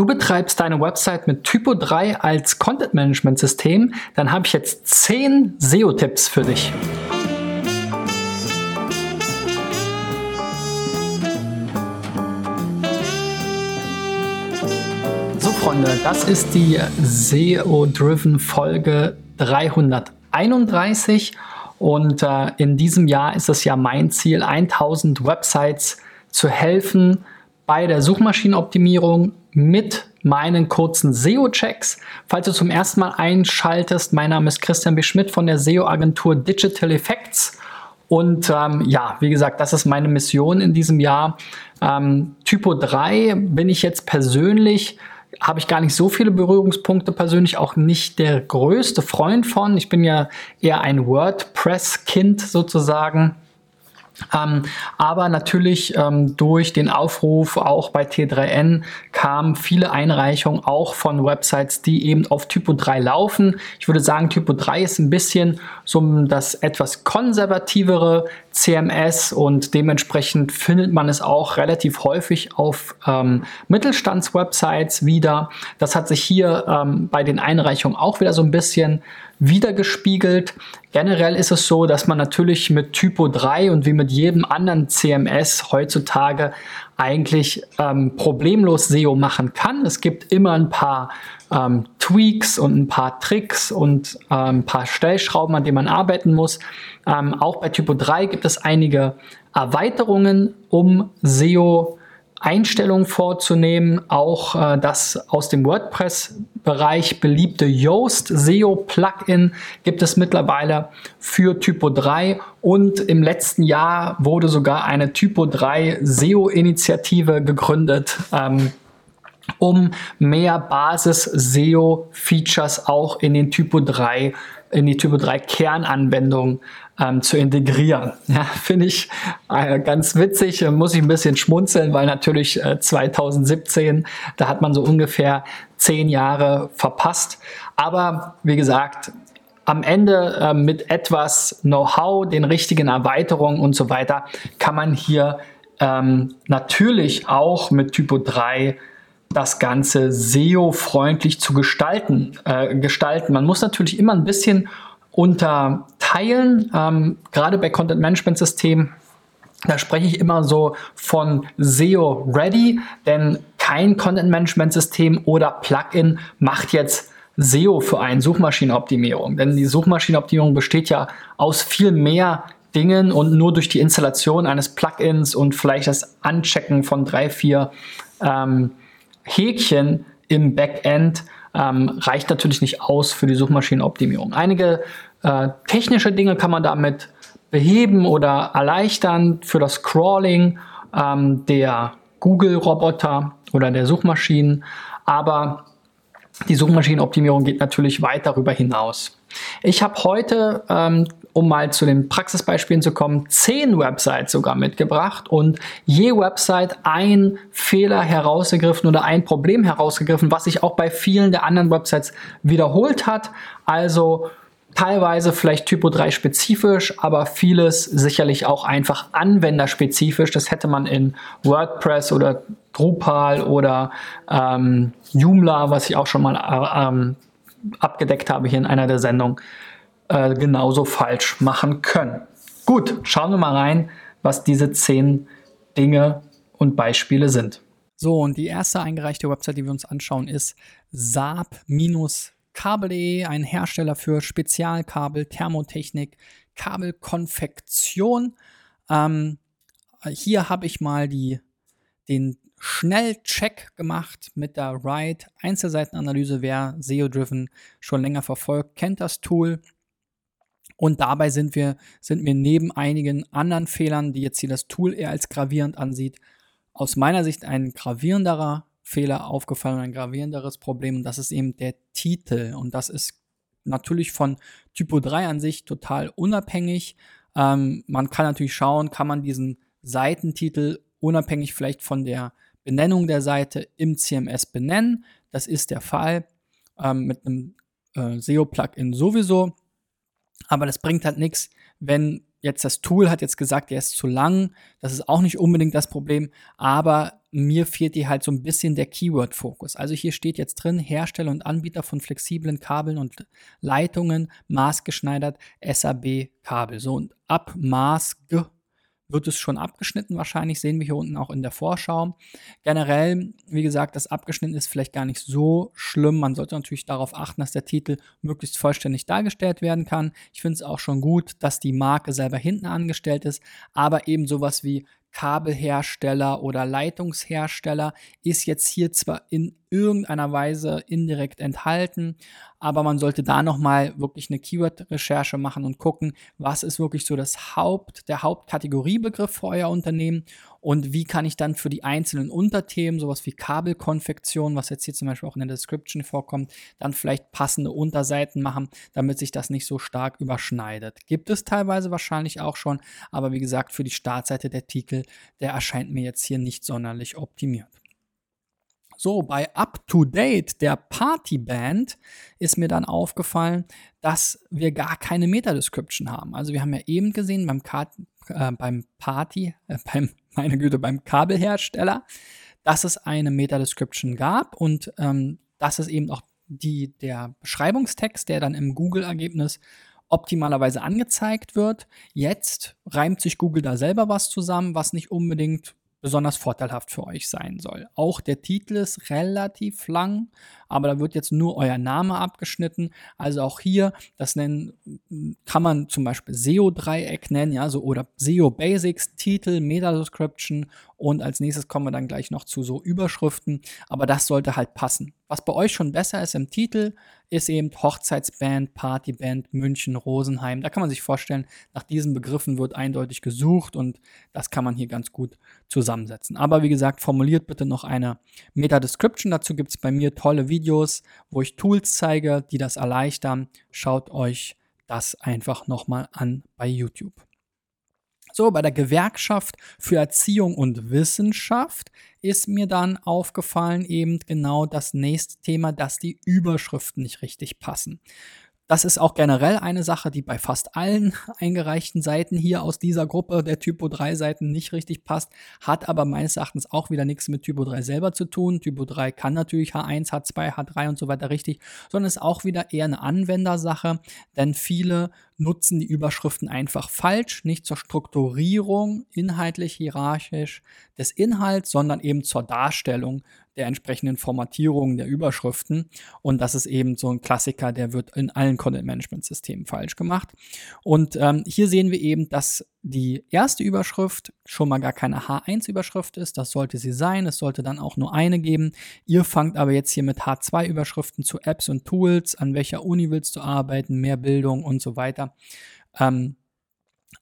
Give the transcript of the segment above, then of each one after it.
Du betreibst deine Website mit Typo 3 als Content Management System, dann habe ich jetzt 10 SEO-Tipps für dich. So Freunde, das ist die SEO-Driven Folge 331 und äh, in diesem Jahr ist es ja mein Ziel, 1000 Websites zu helfen, bei der Suchmaschinenoptimierung mit meinen kurzen SEO-Checks. Falls du zum ersten Mal einschaltest, mein Name ist Christian B. Schmidt von der SEO-Agentur Digital Effects. Und ähm, ja, wie gesagt, das ist meine Mission in diesem Jahr. Ähm, Typo 3 bin ich jetzt persönlich, habe ich gar nicht so viele Berührungspunkte persönlich, auch nicht der größte Freund von. Ich bin ja eher ein WordPress-Kind sozusagen. Ähm, aber natürlich ähm, durch den Aufruf auch bei T3N kamen viele Einreichungen auch von Websites, die eben auf Typo 3 laufen. Ich würde sagen, Typo 3 ist ein bisschen so das etwas konservativere CMS und dementsprechend findet man es auch relativ häufig auf ähm, Mittelstandswebsites wieder. Das hat sich hier ähm, bei den Einreichungen auch wieder so ein bisschen wiedergespiegelt. Generell ist es so, dass man natürlich mit Typo 3 und wie mit jedem anderen CMS heutzutage eigentlich ähm, problemlos SEO machen kann. Es gibt immer ein paar ähm, Tweaks und ein paar Tricks und ähm, ein paar Stellschrauben, an denen man arbeiten muss. Ähm, auch bei Typo 3 gibt es einige Erweiterungen, um SEO Einstellungen vorzunehmen. Auch äh, das aus dem WordPress-Bereich beliebte Yoast SEO Plugin gibt es mittlerweile für Typo 3 und im letzten Jahr wurde sogar eine Typo 3 SEO-Initiative gegründet. Ähm, um mehr Basis-SEO-Features auch in den Typo 3 in die Typo 3 Kernanwendung ähm, zu integrieren. Ja, finde ich äh, ganz witzig, äh, muss ich ein bisschen schmunzeln, weil natürlich äh, 2017, da hat man so ungefähr zehn Jahre verpasst. Aber wie gesagt, am Ende äh, mit etwas Know-how, den richtigen Erweiterungen und so weiter, kann man hier ähm, natürlich auch mit Typo 3 das Ganze SEO-freundlich zu gestalten, äh, gestalten. Man muss natürlich immer ein bisschen unterteilen, ähm, gerade bei Content Management Systemen. Da spreche ich immer so von SEO Ready, denn kein Content Management System oder Plugin macht jetzt SEO für einen Suchmaschinenoptimierung, denn die Suchmaschinenoptimierung besteht ja aus viel mehr Dingen und nur durch die Installation eines Plugins und vielleicht das Anchecken von drei, vier ähm, Häkchen im Backend ähm, reicht natürlich nicht aus für die Suchmaschinenoptimierung. Einige äh, technische Dinge kann man damit beheben oder erleichtern für das Crawling ähm, der Google-Roboter oder der Suchmaschinen, aber die Suchmaschinenoptimierung geht natürlich weit darüber hinaus. Ich habe heute ähm, um mal zu den Praxisbeispielen zu kommen, zehn Websites sogar mitgebracht und je Website ein Fehler herausgegriffen oder ein Problem herausgegriffen, was sich auch bei vielen der anderen Websites wiederholt hat. Also teilweise vielleicht Typo 3 spezifisch, aber vieles sicherlich auch einfach anwenderspezifisch. Das hätte man in WordPress oder Drupal oder ähm, Joomla, was ich auch schon mal äh, ähm, abgedeckt habe hier in einer der Sendungen, äh, genauso falsch machen können. Gut, schauen wir mal rein, was diese zehn Dinge und Beispiele sind. So, und die erste eingereichte Website, die wir uns anschauen, ist saab-kabel.de, ein Hersteller für Spezialkabel, Thermotechnik, Kabelkonfektion. Ähm, hier habe ich mal die, den Schnellcheck gemacht mit der Ride Einzelseitenanalyse. Wer SEO-Driven schon länger verfolgt, kennt das Tool. Und dabei sind wir, sind mir neben einigen anderen Fehlern, die jetzt hier das Tool eher als gravierend ansieht, aus meiner Sicht ein gravierenderer Fehler aufgefallen, ein gravierenderes Problem. Und das ist eben der Titel. Und das ist natürlich von Typo 3 an sich total unabhängig. Ähm, man kann natürlich schauen, kann man diesen Seitentitel unabhängig vielleicht von der Benennung der Seite im CMS benennen. Das ist der Fall ähm, mit einem äh, SEO-Plugin sowieso. Aber das bringt halt nichts, wenn jetzt das Tool hat jetzt gesagt, der ist zu lang. Das ist auch nicht unbedingt das Problem, aber mir fehlt hier halt so ein bisschen der Keyword-Fokus. Also hier steht jetzt drin, Hersteller und Anbieter von flexiblen Kabeln und Leitungen, maßgeschneidert SAB-Kabel. So und ab Maß wird es schon abgeschnitten wahrscheinlich, sehen wir hier unten auch in der Vorschau. Generell, wie gesagt, das abgeschnitten ist vielleicht gar nicht so schlimm. Man sollte natürlich darauf achten, dass der Titel möglichst vollständig dargestellt werden kann. Ich finde es auch schon gut, dass die Marke selber hinten angestellt ist, aber eben sowas wie Kabelhersteller oder Leitungshersteller ist jetzt hier zwar in irgendeiner Weise indirekt enthalten, aber man sollte da nochmal wirklich eine Keyword-Recherche machen und gucken, was ist wirklich so das Haupt, der Hauptkategoriebegriff für euer Unternehmen und wie kann ich dann für die einzelnen Unterthemen, sowas wie Kabelkonfektion, was jetzt hier zum Beispiel auch in der Description vorkommt, dann vielleicht passende Unterseiten machen, damit sich das nicht so stark überschneidet. Gibt es teilweise wahrscheinlich auch schon, aber wie gesagt, für die Startseite der Artikel, der erscheint mir jetzt hier nicht sonderlich optimiert. So, bei Up to Date, der Partyband, ist mir dann aufgefallen, dass wir gar keine Meta-Description haben. Also wir haben ja eben gesehen beim, Ka äh, beim Party, äh, beim, meine Güte, beim Kabelhersteller, dass es eine Meta-Description gab und ähm, dass es eben auch die, der Beschreibungstext, der dann im Google-Ergebnis optimalerweise angezeigt wird. Jetzt reimt sich Google da selber was zusammen, was nicht unbedingt besonders vorteilhaft für euch sein soll. Auch der Titel ist relativ lang, aber da wird jetzt nur euer Name abgeschnitten. Also auch hier, das nennen, kann man zum Beispiel SEO-Dreieck nennen, ja, so oder SEO Basics, Titel, Meta-Description und als nächstes kommen wir dann gleich noch zu so Überschriften, aber das sollte halt passen. Was bei euch schon besser ist im Titel, ist eben Hochzeitsband, Partyband, München, Rosenheim. Da kann man sich vorstellen, nach diesen Begriffen wird eindeutig gesucht und das kann man hier ganz gut zusammensetzen. Aber wie gesagt, formuliert bitte noch eine Meta-Description. Dazu gibt es bei mir tolle Videos, wo ich Tools zeige, die das erleichtern. Schaut euch das einfach nochmal an bei YouTube. So, bei der Gewerkschaft für Erziehung und Wissenschaft ist mir dann aufgefallen eben genau das nächste Thema, dass die Überschriften nicht richtig passen. Das ist auch generell eine Sache, die bei fast allen eingereichten Seiten hier aus dieser Gruppe der Typo 3 Seiten nicht richtig passt, hat aber meines Erachtens auch wieder nichts mit Typo 3 selber zu tun. Typo 3 kann natürlich H1, H2, H3 und so weiter richtig, sondern ist auch wieder eher eine Anwendersache, denn viele nutzen die Überschriften einfach falsch, nicht zur Strukturierung, inhaltlich, hierarchisch des Inhalts, sondern eben zur Darstellung der entsprechenden Formatierung der Überschriften. Und das ist eben so ein Klassiker, der wird in allen Content-Management-Systemen falsch gemacht. Und ähm, hier sehen wir eben, dass die erste Überschrift schon mal gar keine H1-Überschrift ist. Das sollte sie sein. Es sollte dann auch nur eine geben. Ihr fangt aber jetzt hier mit H2-Überschriften zu Apps und Tools, an welcher Uni willst du arbeiten, mehr Bildung und so weiter. Ähm,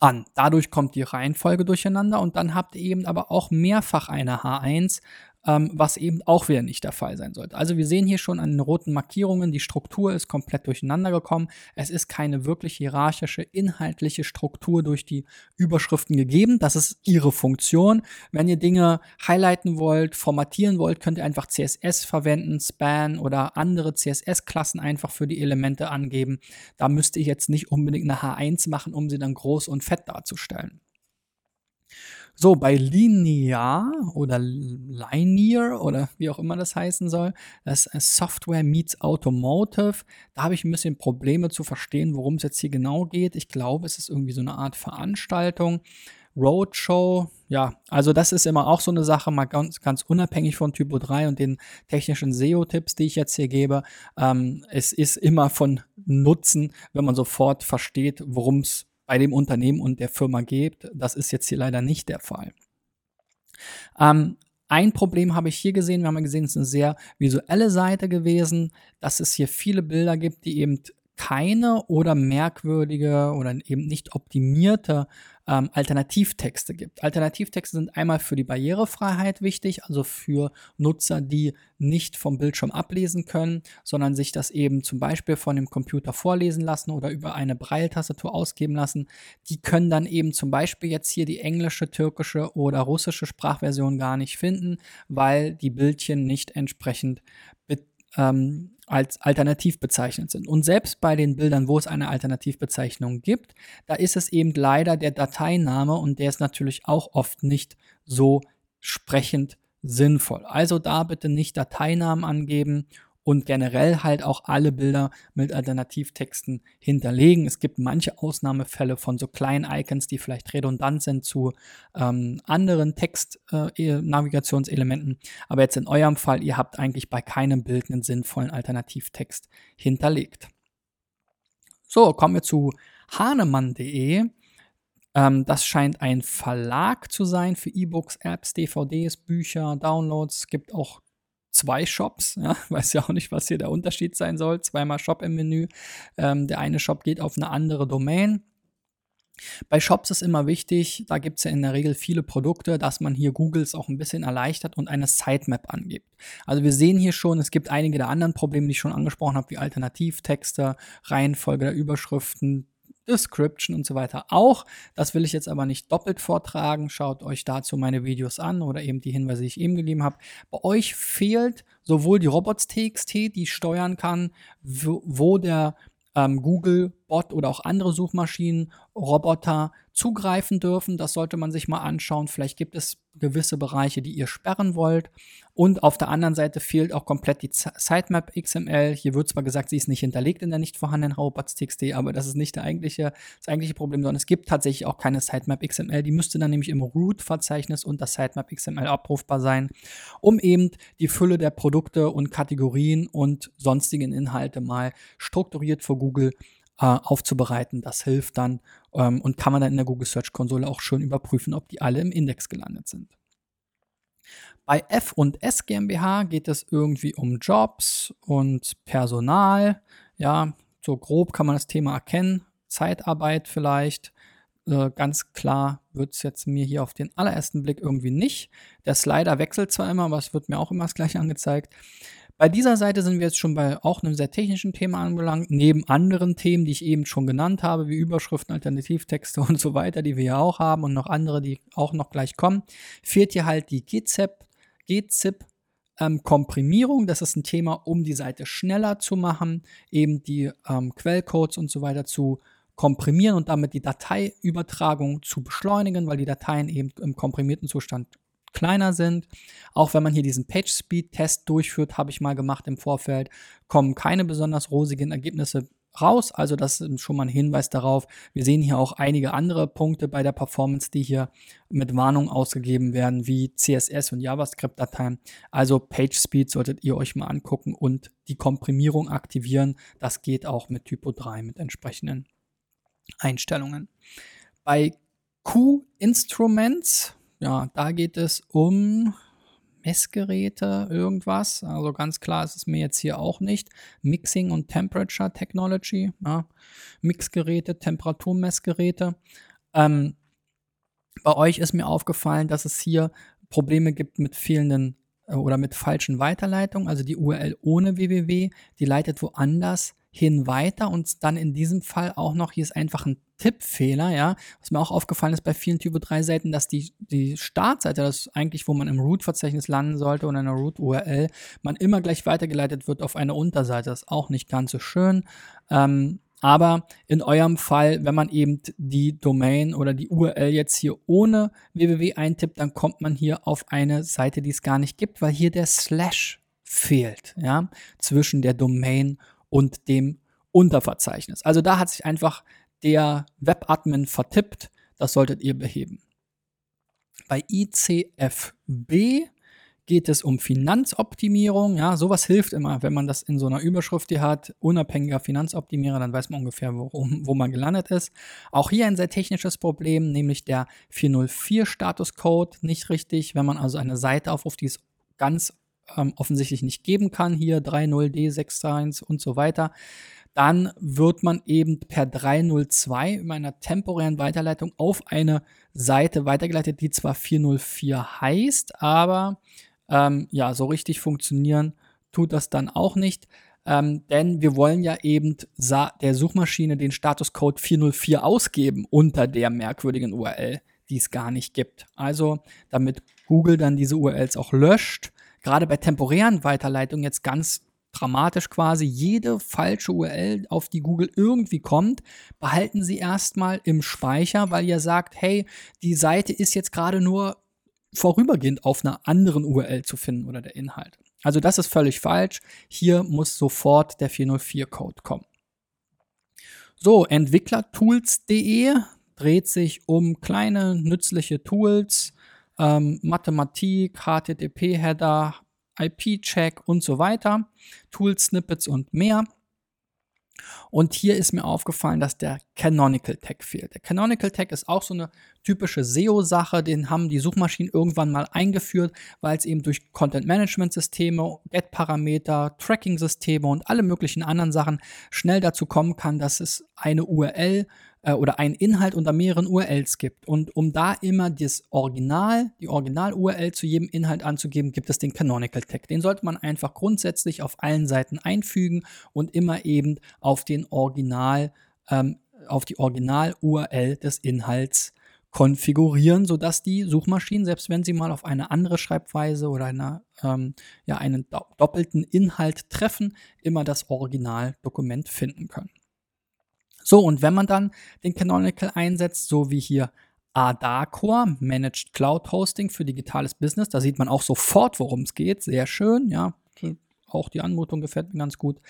an. Dadurch kommt die Reihenfolge durcheinander und dann habt ihr eben aber auch mehrfach eine H1, ähm, was eben auch wieder nicht der Fall sein sollte. Also wir sehen hier schon an den roten Markierungen, die Struktur ist komplett durcheinander gekommen. Es ist keine wirklich hierarchische, inhaltliche Struktur durch die Überschriften gegeben. Das ist ihre Funktion. Wenn ihr Dinge highlighten wollt, formatieren wollt, könnt ihr einfach CSS verwenden, Span oder andere CSS-Klassen einfach für die Elemente angeben. Da müsst ihr jetzt nicht unbedingt eine H1 machen, um sie dann groß und fett darzustellen. So, bei Linear oder Linear oder wie auch immer das heißen soll, das ist Software meets Automotive. Da habe ich ein bisschen Probleme zu verstehen, worum es jetzt hier genau geht. Ich glaube, es ist irgendwie so eine Art Veranstaltung. Roadshow, ja, also das ist immer auch so eine Sache, mal ganz, ganz unabhängig von Typo 3 und den technischen SEO-Tipps, die ich jetzt hier gebe. Ähm, es ist immer von Nutzen, wenn man sofort versteht, worum es bei dem Unternehmen und der Firma gibt. Das ist jetzt hier leider nicht der Fall. Ähm, ein Problem habe ich hier gesehen. Wir haben ja gesehen, es ist eine sehr visuelle Seite gewesen, dass es hier viele Bilder gibt, die eben keine oder merkwürdige oder eben nicht optimierte ähm, Alternativtexte gibt. Alternativtexte sind einmal für die Barrierefreiheit wichtig, also für Nutzer, die nicht vom Bildschirm ablesen können, sondern sich das eben zum Beispiel von dem Computer vorlesen lassen oder über eine Braille-Tastatur ausgeben lassen. Die können dann eben zum Beispiel jetzt hier die englische, türkische oder russische Sprachversion gar nicht finden, weil die Bildchen nicht entsprechend ähm, als alternativ bezeichnet sind. Und selbst bei den Bildern, wo es eine Alternativbezeichnung gibt, da ist es eben leider der Dateiname und der ist natürlich auch oft nicht so sprechend sinnvoll. Also da bitte nicht Dateinamen angeben und generell halt auch alle Bilder mit Alternativtexten hinterlegen. Es gibt manche Ausnahmefälle von so kleinen Icons, die vielleicht redundant sind zu ähm, anderen Text-Navigationselementen. Äh, Aber jetzt in eurem Fall, ihr habt eigentlich bei keinem Bild einen sinnvollen Alternativtext hinterlegt. So, kommen wir zu hahnemann.de. Ähm, das scheint ein Verlag zu sein für E-Books, Apps, DVDs, Bücher, Downloads. Es gibt auch zwei Shops. Ja, weiß ja auch nicht, was hier der Unterschied sein soll. Zweimal Shop im Menü. Ähm, der eine Shop geht auf eine andere Domain. Bei Shops ist immer wichtig, da gibt es ja in der Regel viele Produkte, dass man hier Googles auch ein bisschen erleichtert und eine Sitemap angibt. Also wir sehen hier schon, es gibt einige der anderen Probleme, die ich schon angesprochen habe, wie Alternativtexte, Reihenfolge der Überschriften, Description und so weiter auch. Das will ich jetzt aber nicht doppelt vortragen. Schaut euch dazu meine Videos an oder eben die Hinweise, die ich eben gegeben habe. Bei euch fehlt sowohl die Robots.txt, die steuern kann, wo, wo der ähm, Google-Bot oder auch andere Suchmaschinen, Roboter zugreifen dürfen. Das sollte man sich mal anschauen. Vielleicht gibt es gewisse Bereiche, die ihr sperren wollt. Und auf der anderen Seite fehlt auch komplett die Sitemap XML. Hier wird zwar gesagt, sie ist nicht hinterlegt in der nicht vorhandenen Robots.txt, aber das ist nicht der eigentliche, das eigentliche Problem, sondern es gibt tatsächlich auch keine Sitemap XML. Die müsste dann nämlich im Root-Verzeichnis unter Sitemap XML abrufbar sein, um eben die Fülle der Produkte und Kategorien und sonstigen Inhalte mal strukturiert für Google aufzubereiten. Das hilft dann ähm, und kann man dann in der Google Search Konsole auch schön überprüfen, ob die alle im Index gelandet sind. Bei F und S GmbH geht es irgendwie um Jobs und Personal. Ja, so grob kann man das Thema erkennen. Zeitarbeit vielleicht. Äh, ganz klar wird es jetzt mir hier auf den allerersten Blick irgendwie nicht. Der Slider wechselt zwar immer, aber es wird mir auch immer das gleiche angezeigt. Bei dieser Seite sind wir jetzt schon bei auch einem sehr technischen Thema anbelangt, neben anderen Themen, die ich eben schon genannt habe, wie Überschriften, Alternativtexte und so weiter, die wir ja auch haben und noch andere, die auch noch gleich kommen, fehlt hier halt die GZIP GZIP ähm. Das ist ein Thema, um die Seite schneller zu machen, eben die ähm, Quellcodes und so weiter zu komprimieren und damit die Dateiübertragung zu beschleunigen, weil die Dateien eben im komprimierten Zustand kleiner sind. Auch wenn man hier diesen Page Speed Test durchführt, habe ich mal gemacht im Vorfeld, kommen keine besonders rosigen Ergebnisse raus. Also das ist schon mal ein Hinweis darauf. Wir sehen hier auch einige andere Punkte bei der Performance, die hier mit Warnung ausgegeben werden, wie CSS und JavaScript-Dateien. Also PageSpeed solltet ihr euch mal angucken und die Komprimierung aktivieren. Das geht auch mit Typo 3 mit entsprechenden Einstellungen. Bei Q-Instruments, ja, da geht es um Messgeräte, irgendwas. Also ganz klar ist es mir jetzt hier auch nicht. Mixing und Temperature Technology, ja. Mixgeräte, Temperaturmessgeräte. Ähm, bei euch ist mir aufgefallen, dass es hier Probleme gibt mit fehlenden äh, oder mit falschen Weiterleitungen. Also die URL ohne www, die leitet woanders hin weiter und dann in diesem Fall auch noch, hier ist einfach ein Tippfehler, ja. Was mir auch aufgefallen ist bei vielen Typo 3 Seiten, dass die, die Startseite, das ist eigentlich, wo man im Root-Verzeichnis landen sollte oder in einer Root-URL, man immer gleich weitergeleitet wird auf eine Unterseite. Das ist auch nicht ganz so schön. Ähm, aber in eurem Fall, wenn man eben die Domain oder die URL jetzt hier ohne www eintippt, dann kommt man hier auf eine Seite, die es gar nicht gibt, weil hier der Slash fehlt, ja, zwischen der Domain und dem Unterverzeichnis. Also da hat sich einfach der Webadmin vertippt. Das solltet ihr beheben. Bei ICFB geht es um Finanzoptimierung. Ja, sowas hilft immer, wenn man das in so einer Überschrift hier hat, unabhängiger Finanzoptimierer, dann weiß man ungefähr, worum, wo man gelandet ist. Auch hier ein sehr technisches Problem, nämlich der 404 Statuscode nicht richtig. Wenn man also eine Seite aufruft, die es ganz ähm, offensichtlich nicht geben kann, hier 30D61 und so weiter, dann wird man eben per 302 in einer temporären Weiterleitung auf eine Seite weitergeleitet, die zwar 404 heißt, aber ähm, ja, so richtig funktionieren tut das dann auch nicht. Ähm, denn wir wollen ja eben der Suchmaschine den Statuscode 404 ausgeben unter der merkwürdigen URL, die es gar nicht gibt. Also, damit Google dann diese URLs auch löscht, gerade bei temporären Weiterleitungen jetzt ganz dramatisch quasi. Jede falsche URL, auf die Google irgendwie kommt, behalten Sie erstmal im Speicher, weil ihr sagt, hey, die Seite ist jetzt gerade nur vorübergehend auf einer anderen URL zu finden oder der Inhalt. Also das ist völlig falsch. Hier muss sofort der 404-Code kommen. So, entwicklertools.de dreht sich um kleine nützliche Tools, ähm, Mathematik, HTTP-Header, IP-Check und so weiter, Tool-Snippets und mehr. Und hier ist mir aufgefallen, dass der Canonical Tag fehlt. Der Canonical Tag ist auch so eine typische SEO-Sache, den haben die Suchmaschinen irgendwann mal eingeführt, weil es eben durch Content-Management-Systeme, Get-Parameter, Tracking-Systeme und alle möglichen anderen Sachen schnell dazu kommen kann, dass es eine URL äh, oder einen Inhalt unter mehreren URLs gibt. Und um da immer das Original, die Original-URL zu jedem Inhalt anzugeben, gibt es den Canonical Tag. Den sollte man einfach grundsätzlich auf allen Seiten einfügen und immer eben auf den Original, ähm, auf die Original-URL des Inhalts konfigurieren, sodass die Suchmaschinen, selbst wenn sie mal auf eine andere Schreibweise oder eine, ähm, ja, einen doppelten Inhalt treffen, immer das Originaldokument finden können. So, und wenn man dann den Canonical einsetzt, so wie hier Adacor, Managed Cloud Hosting für digitales Business, da sieht man auch sofort, worum es geht. Sehr schön, ja. Auch die Anmutung gefällt mir ganz gut.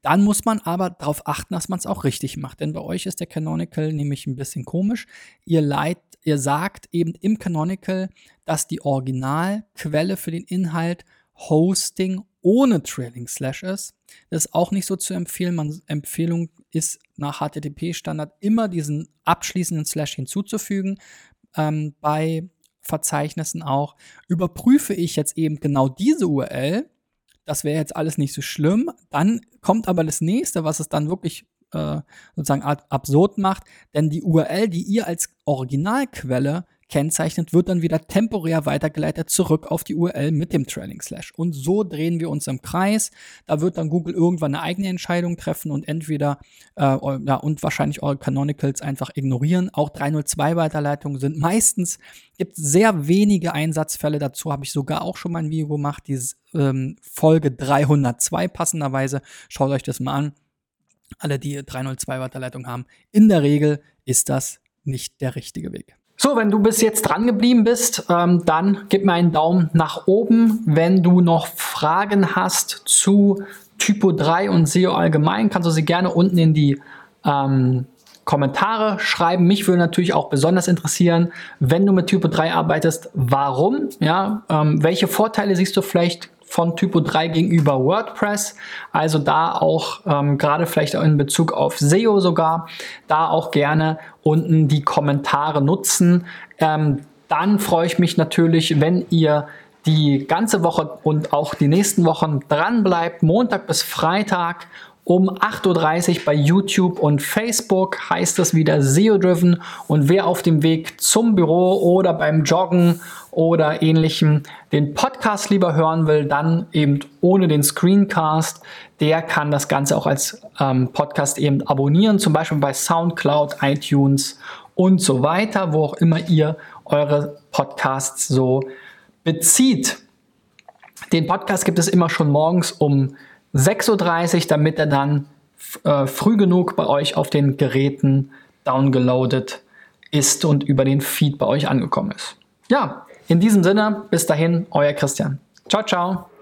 Dann muss man aber darauf achten, dass man es auch richtig macht. Denn bei euch ist der Canonical nämlich ein bisschen komisch. Ihr, leid, ihr sagt eben im Canonical, dass die Originalquelle für den Inhalt Hosting ohne Trailing Slash ist. Das ist auch nicht so zu empfehlen. Man, Empfehlung ist nach HTTP-Standard immer diesen abschließenden Slash hinzuzufügen. Ähm, bei Verzeichnissen auch. Überprüfe ich jetzt eben genau diese URL, das wäre jetzt alles nicht so schlimm. Dann kommt aber das nächste, was es dann wirklich äh, sozusagen absurd macht, denn die URL, die ihr als Originalquelle kennzeichnet, wird dann wieder temporär weitergeleitet zurück auf die URL mit dem Trailing Slash. Und so drehen wir uns im Kreis. Da wird dann Google irgendwann eine eigene Entscheidung treffen und entweder äh, ja, und wahrscheinlich eure Canonicals einfach ignorieren. Auch 302 Weiterleitungen sind meistens, gibt sehr wenige Einsatzfälle. Dazu habe ich sogar auch schon mal ein Video gemacht, die ähm, Folge 302 passenderweise. Schaut euch das mal an. Alle, die 302 Weiterleitung haben. In der Regel ist das nicht der richtige Weg. So, wenn du bis jetzt dran geblieben bist, ähm, dann gib mir einen Daumen nach oben. Wenn du noch Fragen hast zu Typo 3 und SEO allgemein, kannst du sie gerne unten in die ähm, Kommentare schreiben. Mich würde natürlich auch besonders interessieren, wenn du mit Typo 3 arbeitest, warum? Ja, ähm, welche Vorteile siehst du vielleicht von Typo 3 gegenüber WordPress. Also da auch ähm, gerade vielleicht auch in Bezug auf SEO sogar, da auch gerne unten die Kommentare nutzen. Ähm, dann freue ich mich natürlich, wenn ihr die ganze Woche und auch die nächsten Wochen dran bleibt, Montag bis Freitag um 8.30 Uhr bei YouTube und Facebook heißt es wieder SEO-Driven. Und wer auf dem Weg zum Büro oder beim Joggen oder ähnlichem den Podcast lieber hören will, dann eben ohne den Screencast, der kann das Ganze auch als ähm, Podcast eben abonnieren, zum Beispiel bei SoundCloud, iTunes und so weiter, wo auch immer ihr eure Podcasts so bezieht. Den Podcast gibt es immer schon morgens um 6.30 Uhr, damit er dann äh, früh genug bei euch auf den Geräten downgeloadet ist und über den Feed bei euch angekommen ist. Ja, in diesem Sinne, bis dahin, euer Christian. Ciao, ciao.